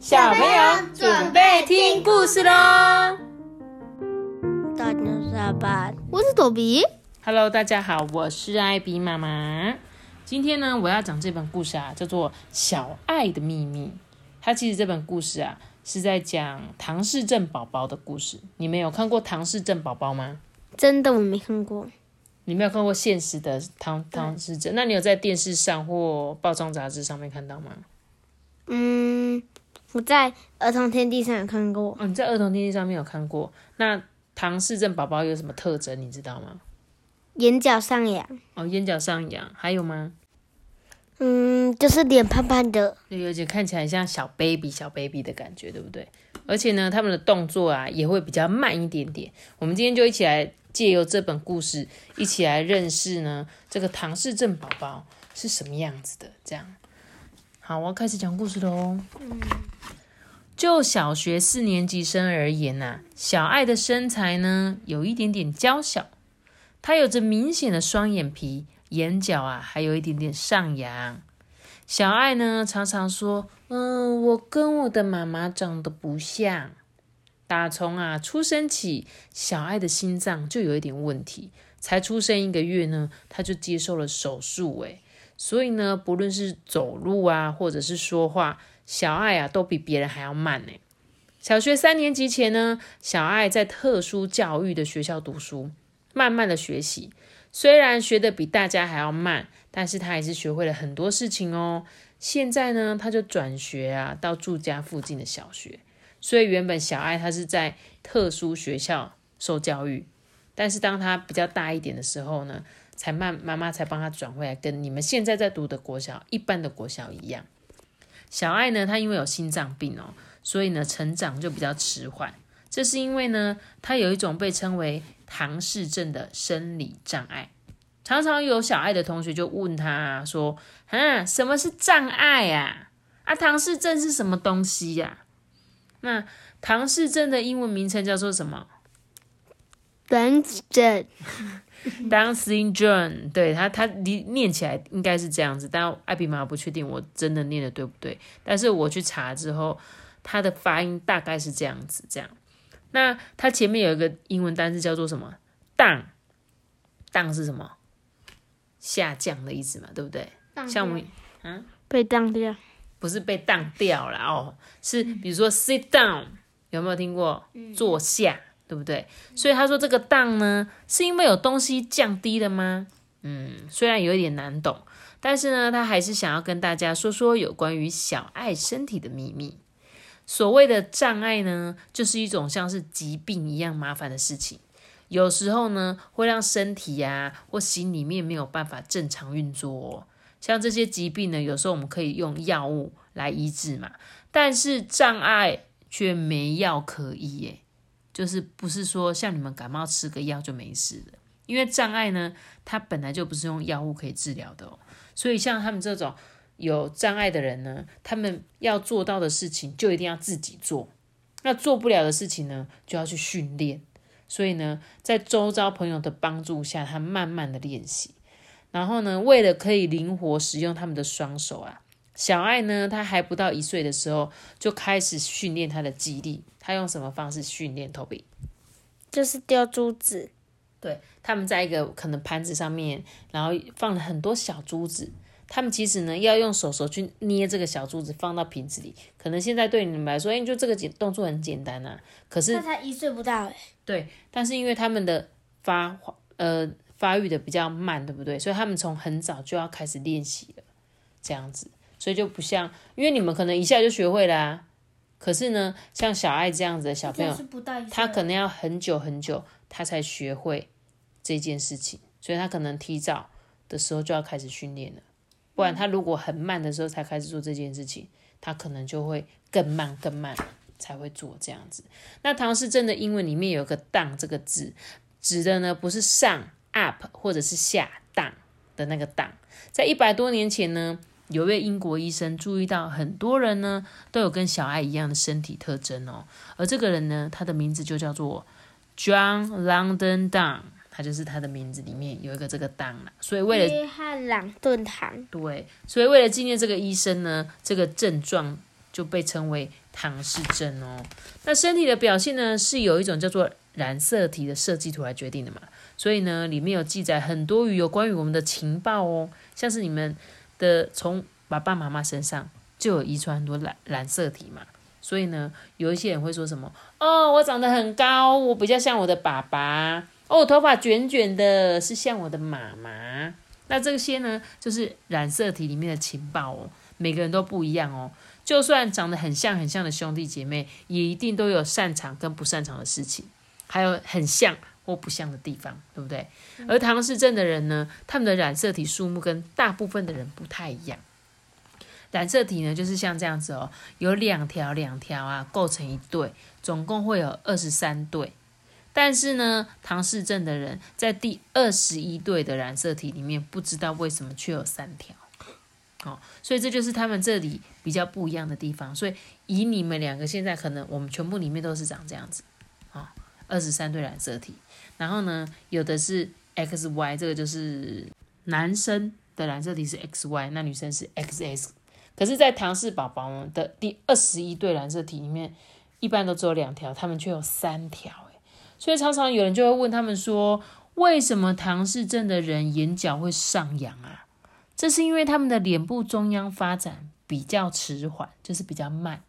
小朋友准备听故事喽！大牛下班，我是朵比。Hello，大家好，我是艾比妈妈。今天呢，我要讲这本故事啊，叫做《小爱的秘密》。它其实这本故事啊，是在讲唐氏症宝宝的故事。你们有看过唐氏症宝宝吗？真的我没看过，你没有看过现实的唐唐氏症？那你有在电视上或报章杂志上面看到吗？嗯，我在儿童天地上有看过，哦，你在儿童天地上面有看过。那唐氏症宝宝有什么特征？你知道吗？眼角上扬，哦，眼角上扬，还有吗？嗯，就是脸胖胖的，对，而且看起来像小 baby 小 baby 的感觉，对不对？而且呢，他们的动作啊也会比较慢一点点。我们今天就一起来借由这本故事，一起来认识呢这个唐氏症宝宝是什么样子的。这样，好，我要开始讲故事喽。就小学四年级生而言呐、小爱的身材呢有一点点娇小，她有着明显的双眼皮，眼角啊还有一点点上扬。小爱呢常常说：“嗯，我跟我的妈妈长得不像。”打从啊出生起，小爱的心脏就有一点问题。才出生一个月呢，她就接受了手术。诶，所以呢，不论是走路啊，或者是说话，小爱啊都比别人还要慢呢。小学三年级前呢，小爱在特殊教育的学校读书，慢慢的学习。虽然学的比大家还要慢，但是他还是学会了很多事情哦。现在呢，他就转学啊，到住家附近的小学。所以原本小爱她是在特殊学校受教育，但是当她比较大一点的时候呢，才慢妈妈才帮他转回来，跟你们现在在读的国小一般的国小一样。小爱呢，她因为有心脏病哦，所以呢成长就比较迟缓。这是因为呢，她有一种被称为唐氏症的生理障碍。常常有小爱的同学就问她说：“啊，什么是障碍啊？啊，唐氏症是什么东西呀、那唐氏症的英文名称叫做什么短疹，？Down syndrome。对他，他念念起来应该是这样子，但艾比妈妈不确定我真的念的对不对。但是我去查之后，它的发音大概是这样子，这样。那它前面有一个英文单词叫做什么？down，down 是什么？下降的意思嘛，对不对？像我们嗯被当掉，不是被当掉了哦，是比如说 sit down，有没有听过？坐下，对不对？所以他说这个 down 呢，是因为有东西降低了吗？嗯，虽然有一点难懂，但是呢，他还是想要跟大家说说有关于小爱身体的秘密。所谓的障碍呢，就是一种像是疾病一样麻烦的事情。有时候呢，会让身体呀、或心里面没有办法正常运作哦。像这些疾病呢，有时候我们可以用药物来医治嘛，但是障碍却没药可医耶，就是不是说像你们感冒吃个药就没事的，因为障碍呢，它本来就不是用药物可以治疗的哦，所以像他们这种有障碍的人呢，他们要做到的事情就一定要自己做，那做不了的事情呢，就要去训练，所以呢，在周遭朋友的帮助下，他慢慢的练习。然后呢，为了可以灵活使用他们的双手啊，小爱呢，她还不到一岁的时候就开始训练她的肌力。她用什么方式训练？Toby，就是丢珠子，对，他们在一个可能盘子上面，然后放了很多小珠子。他们其实呢，要用手手去捏这个小珠子，放到瓶子里。可能现在对你们来说，哎，就这个简动作很简单啊。可是他才一岁不到哎，对，但是因为他们的发呃发育的比较慢，对不对？所以他们从很早就要开始练习了，这样子，所以就不像，因为你们可能一下就学会啦、啊，可是呢，像小爱这样子的小朋友，他可能要很久很久，他才学会这件事情，所以他可能提早的时候就要开始训练了，不然他如果很慢的时候才开始做这件事情，他可能就会更慢更慢才会做这样子。那唐氏症的英文里面有个 down 这个字，指的呢不是上 up 或者是下 down 的那个 down，在一百多年前呢。有位英国医生注意到，很多人呢都有跟小爱一样的身体特征哦。而这个人呢，他的名字就叫做 John London Down，他就是他的名字里面有一个这个 Down 啦。所以为了约翰朗顿堂，对，所以为了纪念这个医生呢，这个症状就被称为唐氏症哦。那身体的表现呢，是有一种叫做染色体的设计图来决定的嘛。所以呢，里面有记载很多有关于我们的情报哦，像是你们的从爸爸妈妈身上就有遗传很多染染色体嘛。所以呢，有一些人会说什么哦，我长得很高，我比较像我的爸爸哦，头发卷卷的是像我的妈妈。那这些呢，就是染色体里面的情报哦，每个人都不一样哦。就算长得很像很像的兄弟姐妹，也一定都有擅长跟不擅长的事情，还有很像或不像的地方，对不对？而唐氏症的人呢，他们的染色体数目跟大部分的人不太一样。染色体呢，就是像这样子哦，有两条两条啊，构成一对，总共会有二十三对。但是呢，唐氏症的人在第二十一对的染色体里面，不知道为什么却有三条。哦，所以这就是他们这里比较不一样的地方。所以以你们两个现在可能我们全部里面都是长这样子，啊，二十三对染色体。然后呢，有的是 X Y，这个就是男生的染色体是 X Y，那女生是 X S。可是，在唐氏宝宝的第二十一对染色体里面，一般都只有两条，他们却有三条，所以常常有人就会问他们说，为什么唐氏症的人眼角会上扬啊？这是因为他们的脸部中央发展比较迟缓，就是比较慢，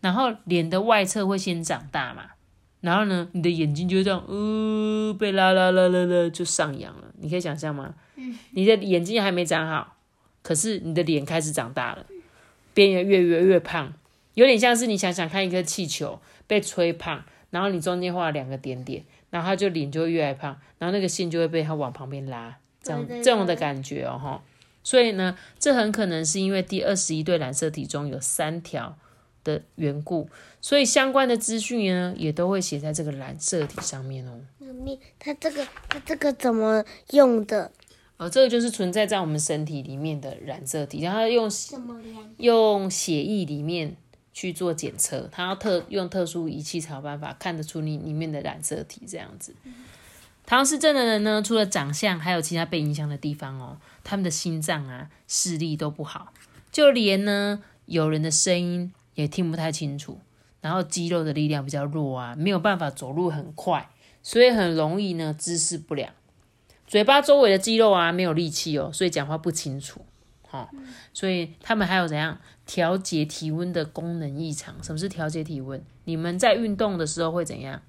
然后脸的外侧会先长大嘛，然后呢，你的眼睛就这样，呃，被拉拉拉拉拉就上扬了，你可以想象吗？你的眼睛还没长好，可是你的脸开始长大了。边缘越越越胖，有点像是你想想看，一个气球被吹胖，然后你中间画了两个点点，然后它就脸就会越来越胖，然后那个线就会被它往旁边拉，这样这种的感觉哦哈。所以呢，这很可能是因为第二十一对染色体中有三条的缘故，所以相关的资讯呢也都会写在这个染色体上面哦。那你它这个它这个怎么用的？哦，这个就是存在在我们身体里面的染色体，然后用用血液里面去做检测，它要特用特殊仪器才有办法看得出你里面的染色体这样子。唐氏症的人呢，除了长相，还有其他被影响的地方哦，他们的心脏啊、视力都不好，就连呢有人的声音也听不太清楚，然后肌肉的力量比较弱啊，没有办法走路很快，所以很容易呢姿势不良。嘴巴周围的肌肉啊没有力气哦，所以讲话不清楚，哦，所以他们还有怎样调节体温的功能异常？什么是调节体温？你们在运动的时候会怎样？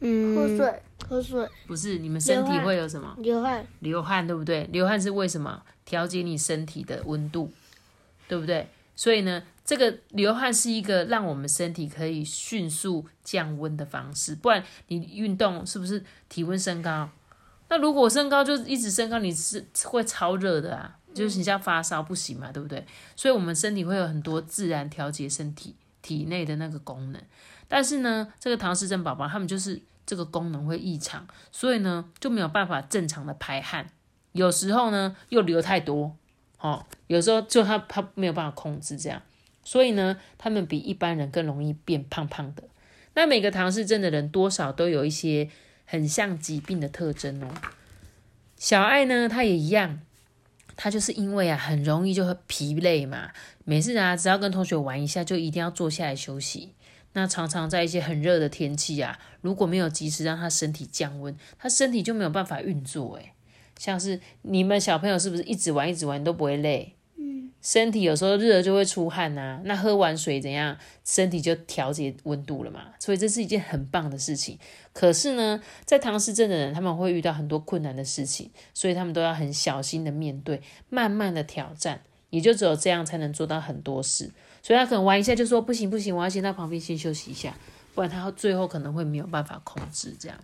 嗯，喝水，喝水。不是，你们身体会有什么？流汗，流汗，对不对？流汗是为什么？调节你身体的温度，对不对？所以呢，这个流汗是一个让我们身体可以迅速降温的方式，不然你运动是不是体温升高？那如果升高就一直升高，你是会超热的啊，就是你像发烧不行嘛，对不对？所以我们身体会有很多自然调节身体体内的那个功能，但是呢，这个唐氏症宝宝他们就是这个功能会异常，所以呢就没有办法正常的排汗，有时候呢又流太多，哦，有时候就他他没有办法控制这样，所以呢他们比一般人更容易变胖胖的。那每个唐氏症的人多少都有一些。很像疾病的特征哦。小爱呢，她也一样，她就是因为啊，很容易就会疲累嘛。每次啊，只要跟同学玩一下，就一定要坐下来休息。那常常在一些很热的天气啊，如果没有及时让他身体降温，他身体就没有办法运作。诶像是你们小朋友是不是一直玩一直玩都不会累？身体有时候热就会出汗呐，那喝完水怎样，身体就调节温度了嘛，所以这是一件很棒的事情。可是呢，在唐氏症的人，他们会遇到很多困难的事情，所以他们都要很小心的面对，慢慢的挑战，也就只有这样才能做到很多事。所以他可能玩一下就说不行不行，我要先到旁边先休息一下，不然他最后可能会没有办法控制这样。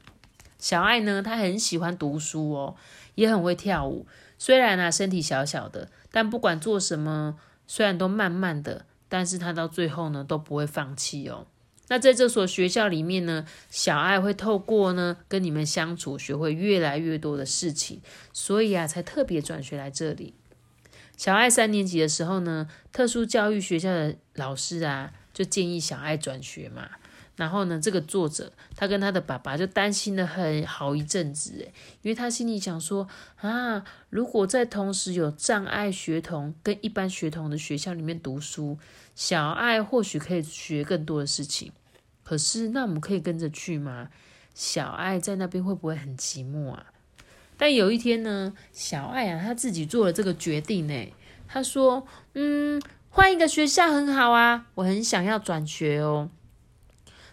小爱呢，他很喜欢读书哦，也很会跳舞。虽然呢身体小小的，但不管做什么，虽然都慢慢的，但是他到最后呢都不会放弃哦。那在这所学校里面呢，小爱会透过呢跟你们相处，学会越来越多的事情，所以啊才特别转学来这里。小爱三年级的时候呢，特殊教育学校的老师啊就建议小爱转学嘛。然后呢，这个作者他跟他的爸爸就担心了很好一阵子，诶，因为他心里想说啊，如果在同时有障碍学童跟一般学童的学校里面读书，小爱或许可以学更多的事情。可是，那我们可以跟着去吗？小爱在那边会不会很寂寞啊？但有一天呢，小爱啊，他自己做了这个决定呢。他说：“嗯，换一个学校很好啊，我很想要转学哦。”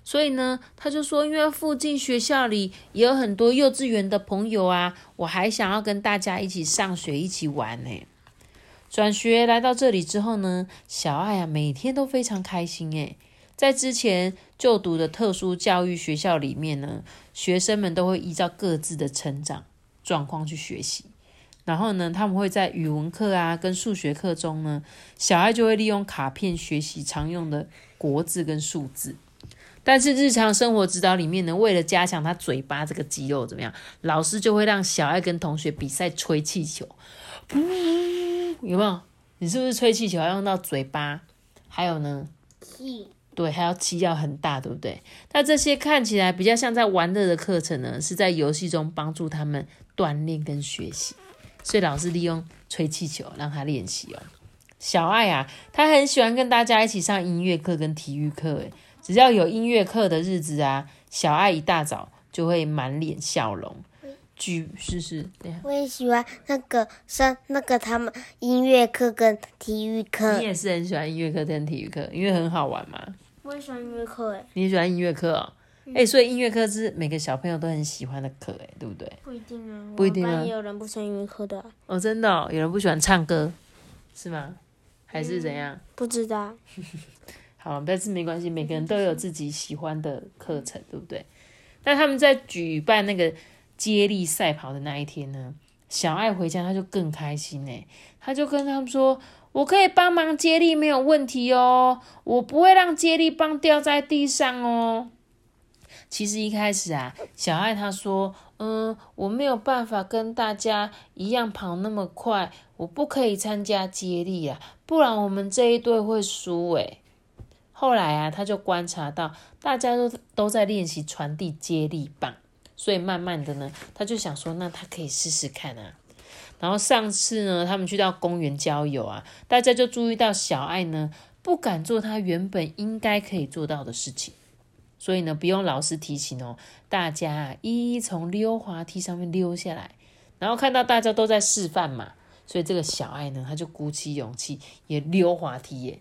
所以呢，他就说，因为附近学校里也有很多幼稚园的朋友啊，我还想要跟大家一起上学，一起玩呢。转学来到这里之后呢，小爱啊，每天都非常开心诶。在之前就读的特殊教育学校里面呢，学生们都会依照各自的成长状况去学习。然后呢，他们会在语文课啊跟数学课中呢，小爱就会利用卡片学习常用的国字跟数字。但是日常生活指导里面呢，为了加强他嘴巴这个肌肉，怎么样？老师就会让小爱跟同学比赛吹气球，噗，有没有？你是不是吹气球要用到嘴巴？还有呢？气，对，还要气要很大，对不对？那这些看起来比较像在玩乐的课程呢，是在游戏中帮助他们锻炼跟学习。所以老师利用吹气球让他练习哦。小爱啊，他很喜欢跟大家一起上音乐课跟体育课，诶只要有音乐课的日子啊，小爱一大早就会满脸笑容。举试试，我也喜欢那个上那个他们音乐课跟体育课。你也是很喜欢音乐课跟体育课，因为很好玩嘛。我也喜欢音乐课，哎。你喜欢音乐课哦？哎，所以音乐课是每个小朋友都很喜欢的课，哎，对不对？不一定啊，不一定啊。也有人不喜欢音乐课的。哦，真的，有人不喜欢唱歌，是吗？还是怎样？不知道。好，但是没关系，每个人都有自己喜欢的课程，对不对？但他们在举办那个接力赛跑的那一天呢，小爱回家他就更开心呢，他就跟他们说：“我可以帮忙接力，没有问题哦，我不会让接力棒掉在地上哦。”其实一开始啊，小爱他说：“嗯，我没有办法跟大家一样跑那么快，我不可以参加接力啊，不然我们这一队会输诶。”后来啊，他就观察到大家都都在练习传递接力棒，所以慢慢的呢，他就想说，那他可以试试看啊。然后上次呢，他们去到公园郊游啊，大家就注意到小爱呢不敢做他原本应该可以做到的事情，所以呢，不用老师提醒哦，大家啊一一从溜滑梯上面溜下来，然后看到大家都在示范嘛，所以这个小爱呢，他就鼓起勇气也溜滑梯耶。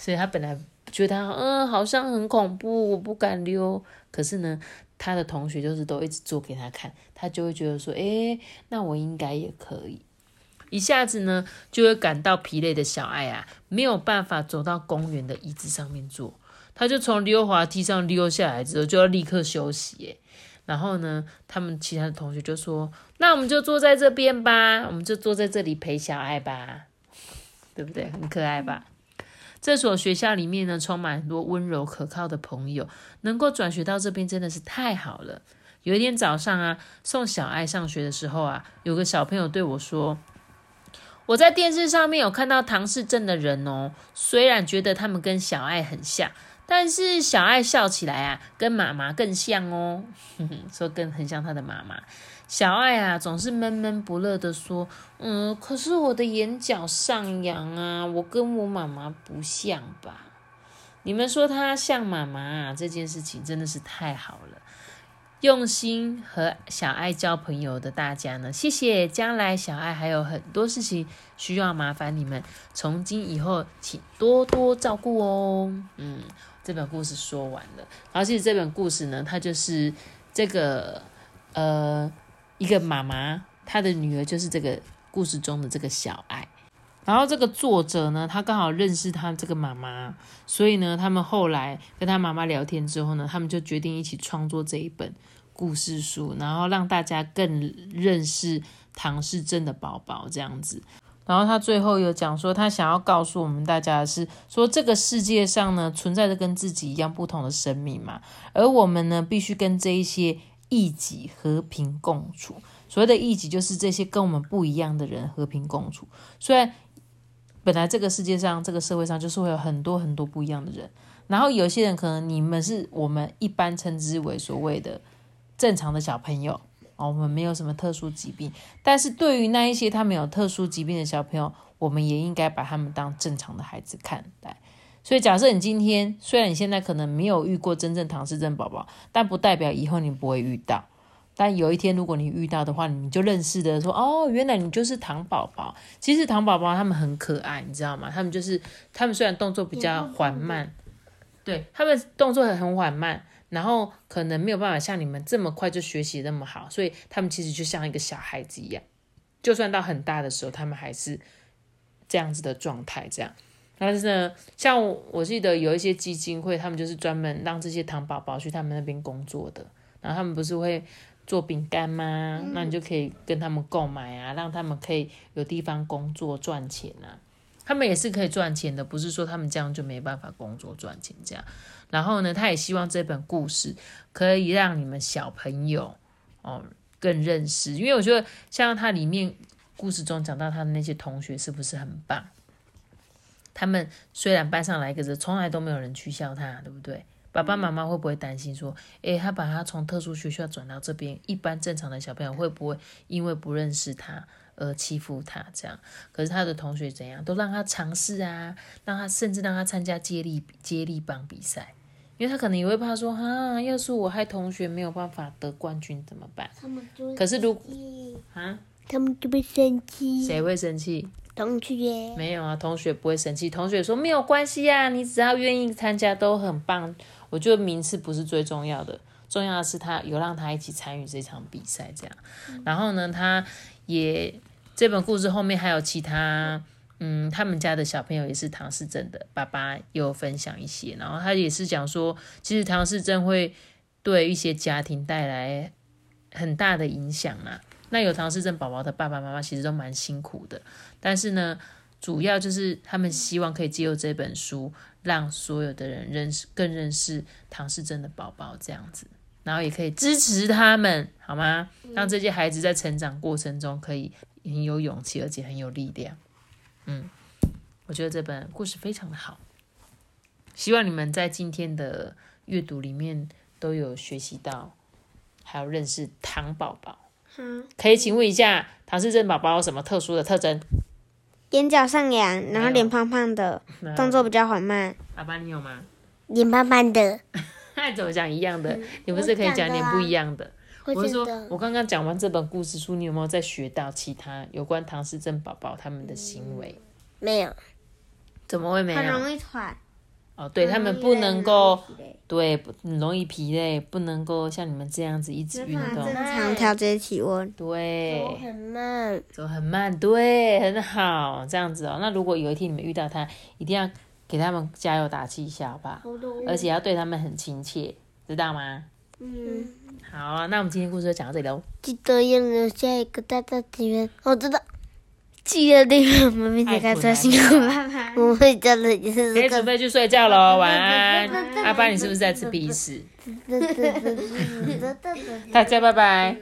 所以他本来觉得他嗯好像很恐怖，我不敢溜。可是呢，他的同学就是都一直做给他看，他就会觉得说，诶，那我应该也可以。一下子呢，就会感到疲累的小爱啊，没有办法走到公园的椅子上面坐，他就从溜滑梯上溜下来之后，就要立刻休息。然后呢，他们其他的同学就说，那我们就坐在这边吧，我们就坐在这里陪小爱吧，对不对？很可爱吧？这所学校里面呢，充满很多温柔可靠的朋友，能够转学到这边真的是太好了。有一天早上啊，送小爱上学的时候啊，有个小朋友对我说：“我在电视上面有看到唐氏镇的人哦，虽然觉得他们跟小爱很像，但是小爱笑起来啊，跟妈妈更像哦，说更很像他的妈妈。”小爱啊，总是闷闷不乐的说：“嗯，可是我的眼角上扬啊，我跟我妈妈不像吧？你们说他像妈妈啊？这件事情真的是太好了，用心和小爱交朋友的大家呢，谢谢。将来小爱还有很多事情需要麻烦你们，从今以后请多多照顾哦。嗯，这本故事说完了，然后其实这本故事呢，它就是这个呃。一个妈妈，她的女儿就是这个故事中的这个小爱。然后这个作者呢，他刚好认识他这个妈妈，所以呢，他们后来跟他妈妈聊天之后呢，他们就决定一起创作这一本故事书，然后让大家更认识唐氏症的宝宝这样子。然后他最后有讲说，他想要告诉我们大家的是，说这个世界上呢，存在着跟自己一样不同的生命嘛，而我们呢，必须跟这一些。异己和平共处，所谓的异己就是这些跟我们不一样的人和平共处。虽然本来这个世界上、这个社会上就是会有很多很多不一样的人，然后有些人可能你们是我们一般称之为所谓的正常的小朋友哦，我们没有什么特殊疾病，但是对于那一些他们有特殊疾病的小朋友，我们也应该把他们当正常的孩子看待。所以，假设你今天虽然你现在可能没有遇过真正唐氏症宝宝，但不代表以后你不会遇到。但有一天如果你遇到的话，你就认识的说哦，原来你就是唐宝宝。其实唐宝宝他们很可爱，你知道吗？他们就是他们虽然动作比较缓慢，对他们动作很很缓慢，然后可能没有办法像你们这么快就学习那么好，所以他们其实就像一个小孩子一样，就算到很大的时候，他们还是这样子的状态，这样。但是呢，像我记得有一些基金会，他们就是专门让这些糖宝宝去他们那边工作的。然后他们不是会做饼干吗？那你就可以跟他们购买啊，让他们可以有地方工作赚钱啊。他们也是可以赚钱的，不是说他们这样就没办法工作赚钱这样。然后呢，他也希望这本故事可以让你们小朋友哦更认识，因为我觉得像他里面故事中讲到他的那些同学是不是很棒？他们虽然班上来，可是从来都没有人取笑他，对不对？爸爸妈妈会不会担心说，诶，他把他从特殊学校转到这边，一般正常的小朋友会不会因为不认识他而欺负他？这样，可是他的同学怎样，都让他尝试啊，让他甚至让他参加接力接力棒比赛，因为他可能也会怕说，啊，要是我害同学没有办法得冠军怎么办？可是如啊，他们就会生气，谁会生气？同学没有啊，同学不会生气。同学说没有关系啊，你只要愿意参加都很棒。我觉得名次不是最重要的，重要的是他有让他一起参与这场比赛这样。然后呢，他也这本故事后面还有其他，嗯，他们家的小朋友也是唐氏症的，爸爸有分享一些。然后他也是讲说，其实唐氏症会对一些家庭带来很大的影响啊。那有唐氏症宝宝的爸爸妈妈其实都蛮辛苦的，但是呢，主要就是他们希望可以借由这本书，让所有的人认识、更认识唐氏症的宝宝这样子，然后也可以支持他们，好吗？让这些孩子在成长过程中可以很有勇气，而且很有力量。嗯，我觉得这本故事非常的好，希望你们在今天的阅读里面都有学习到，还有认识唐宝宝。可以请问一下，唐氏症宝宝有什么特殊的特征？眼角上扬，然后脸胖胖的，动作比较缓慢。阿爸，你有吗？脸胖胖的。那 怎么讲一样的？你不是可以讲点不一样的？我是说，我刚刚讲完这本故事书，你有没有再学到其他有关唐氏症宝宝他们的行为？没有。怎么会没有？很容易喘。哦，对他们不能够，对，很容易疲累，不能够像你们这样子一直运动，正常调节体温，对，走很慢，走很慢，对，很好，这样子哦。那如果有一天你们遇到他，一定要给他们加油打气一下，好吧？而且要对他们很亲切，知道吗？嗯，好，那我们今天故事就讲到这里喽。记得要留下一个大大的圆，我知道。记得订阅我们明天开车辛苦爸爸，我会真的就是可以准备去睡觉喽，晚安。阿爸，你是不是在吃鼻屎？大家拜拜。